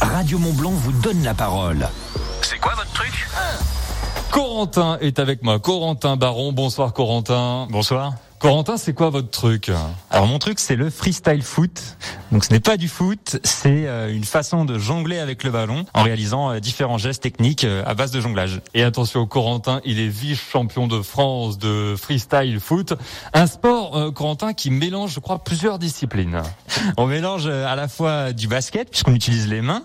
Radio Montblanc vous donne la parole. C'est quoi votre truc? Corentin est avec moi. Corentin Baron. Bonsoir Corentin. Bonsoir. Corentin, c'est quoi votre truc Alors mon truc c'est le freestyle foot. Donc ce n'est pas du foot, c'est euh, une façon de jongler avec le ballon en réalisant euh, différents gestes techniques euh, à base de jonglage. Et attention, Corentin, il est vice-champion de France de freestyle foot, un sport Corentin qui mélange, je crois, plusieurs disciplines. On mélange à la fois du basket puisqu'on utilise les mains,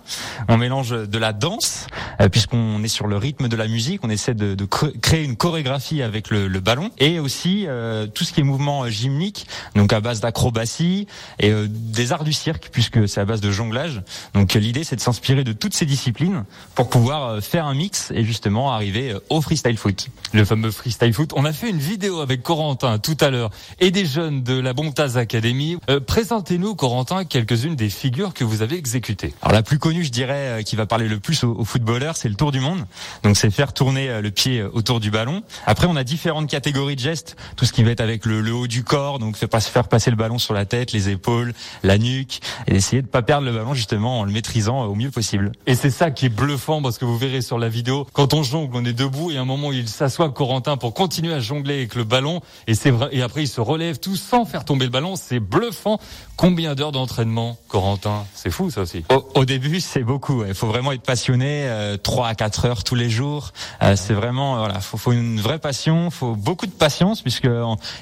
on mélange de la danse puisqu'on est sur le rythme de la musique, on essaie de, de créer une chorégraphie avec le, le ballon et aussi tout ce qui est mouvements euh, gymniques, donc à base d'acrobatie et euh, des arts du cirque, puisque c'est à base de jonglage. Donc l'idée, c'est de s'inspirer de toutes ces disciplines pour pouvoir euh, faire un mix et justement arriver au freestyle foot. Le fameux freestyle foot. On a fait une vidéo avec Corentin tout à l'heure et des jeunes de la Bontaz Academy. Présentez-nous, Corentin, quelques-unes des figures que vous avez exécutées. Alors la plus connue, je dirais, qui va parler le plus aux, footballeurs, c'est le tour du monde. Donc c'est faire tourner le pied autour du ballon. Après, on a différentes catégories de gestes, tout ce qui va être avec le le, haut du corps, donc faire, faire passer le ballon sur la tête, les épaules, la nuque, et essayer de pas perdre le ballon justement en le maîtrisant au mieux possible. Et c'est ça qui est bluffant parce que vous verrez sur la vidéo, quand on jongle, on est debout et à un moment il s'assoit Corentin pour continuer à jongler avec le ballon et c'est vrai et après il se relève tout sans faire tomber le ballon, c'est bluffant. Combien d'heures d'entraînement, Corentin? C'est fou ça aussi. Au, début, c'est beaucoup. Il faut vraiment être passionné, euh, 3 à 4 heures tous les jours. Euh, c'est vraiment voilà, faut, faut une vraie passion, faut beaucoup de patience puisque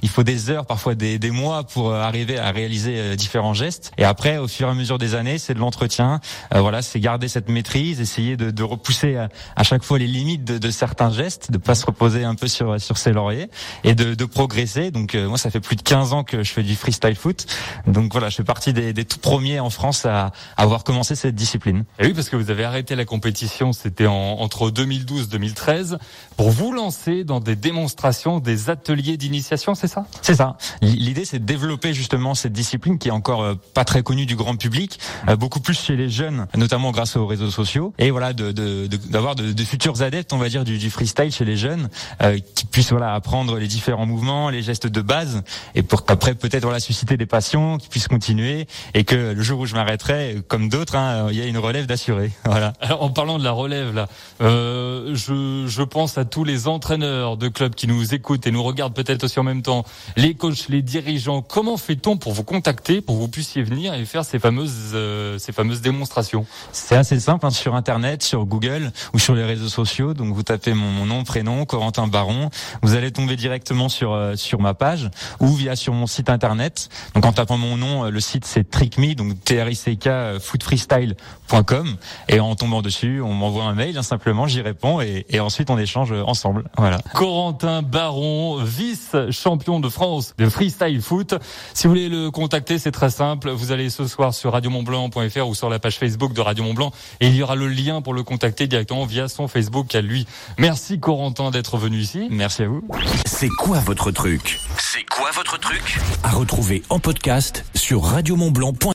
il faut des heures, parfois des, des mois pour euh, arriver à réaliser euh, différents gestes. Et après, au fur et à mesure des années, c'est de l'entretien. Euh, voilà, c'est garder cette maîtrise, essayer de, de repousser à, chaque fois les limites de, de, certains gestes, de pas se reposer un peu sur sur ses lauriers et de, de progresser. Donc moi, ça fait plus de 15 ans que je fais du freestyle foot. Donc voilà, je fais partie des, des tout premiers en France à, avoir commencé cette discipline. Et oui, parce que vous avez arrêté la compétition, c'était en, entre 2012-2013, pour vous lancer dans des démonstrations, des ateliers d'initiation, c'est ça? C'est ça. L'idée, c'est de développer justement cette discipline qui est encore euh, pas très connue du grand public, euh, beaucoup plus chez les jeunes, notamment grâce aux réseaux sociaux, et voilà, d'avoir de, de, de, futurs adeptes, on va dire, du, du freestyle chez les jeunes, euh, qui puissent voilà apprendre les différents mouvements, les gestes de base, et pour qu'après peut-être voilà susciter des passions, qui puissent continuer, et que le jour où je m'arrêterai, comme d'autres, hein, il y a une relève d'assurer. Voilà. Alors, en parlant de la relève là, euh, je, je pense à tous les entraîneurs de clubs qui nous écoutent et nous regardent peut-être aussi en même temps les coachs, les dirigeants. Comment fait-on pour vous contacter, pour que vous puissiez venir et faire ces fameuses, euh, ces fameuses démonstrations? C'est assez simple, hein, sur Internet, sur Google ou sur les réseaux sociaux. Donc vous tapez mon, nom, prénom, Corentin Baron. Vous allez tomber directement sur euh, sur ma page ou via sur mon site internet. Donc en tapant mon nom, euh, le site c'est Trickme, donc T R I C K footfreestyle.com et en tombant dessus, on m'envoie un mail hein, simplement, j'y réponds et, et ensuite on échange ensemble. Voilà. Corentin Baron, vice champion de France de freestyle foot. Si vous voulez le contacter, c'est très simple. Vous allez ce soir sur radiomontblanc.fr ou sur la page Facebook de Radio Montblanc et il y aura le lien pour le contacter directement via son Facebook à lui. Merci Corentin d'être venu ici. Merci à vous. C'est quoi votre truc? C'est quoi votre truc? À retrouver en podcast sur radiomontblanc.fr.